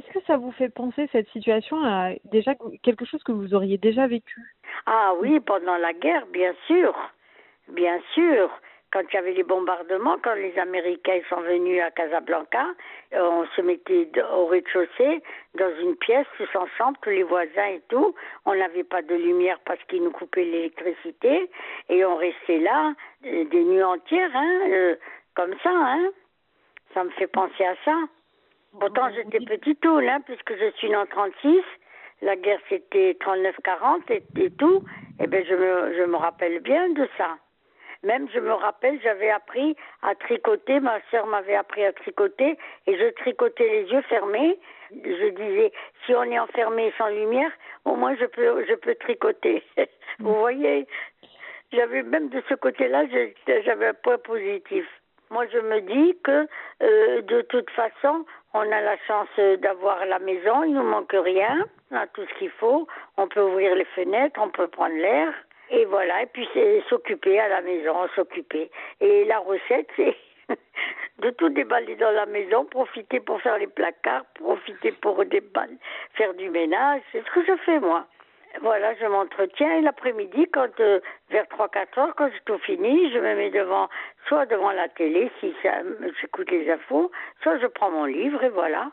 est-ce que ça vous fait penser cette situation à déjà quelque chose que vous auriez déjà vécu? Ah oui, pendant la guerre, bien sûr. Bien sûr quand il y avait les bombardements, quand les Américains sont venus à Casablanca, euh, on se mettait au rez-de-chaussée, dans une pièce, tous ensemble, tous les voisins et tout. On n'avait pas de lumière parce qu'ils nous coupaient l'électricité. Et on restait là euh, des nuits entières, hein, euh, comme ça. Hein. Ça me fait penser à ça. Pourtant, j'étais petit tout, hein, puisque je suis né en 36. La guerre, c'était 39-40 et, et, tout. Et eh ben, je me, je me rappelle bien de ça. Même, je me rappelle, j'avais appris à tricoter, ma soeur m'avait appris à tricoter, et je tricotais les yeux fermés. Je disais, si on est enfermé sans lumière, au moins je peux, je peux tricoter. Vous voyez, j'avais même de ce côté-là, j'avais un point positif. Moi, je me dis que euh, de toute façon, on a la chance d'avoir la maison, il nous manque rien, on a tout ce qu'il faut, on peut ouvrir les fenêtres, on peut prendre l'air. Et voilà, et puis s'occuper à la maison, s'occuper. Et la recette, c'est de tout déballer dans la maison, profiter pour faire les placards, profiter pour déballer, faire du ménage. C'est ce que je fais, moi. Voilà, je m'entretiens et l'après-midi, quand euh, vers 3-4 heures, quand j'ai tout fini, je me mets devant, soit devant la télé, si j'écoute les infos, soit je prends mon livre et voilà.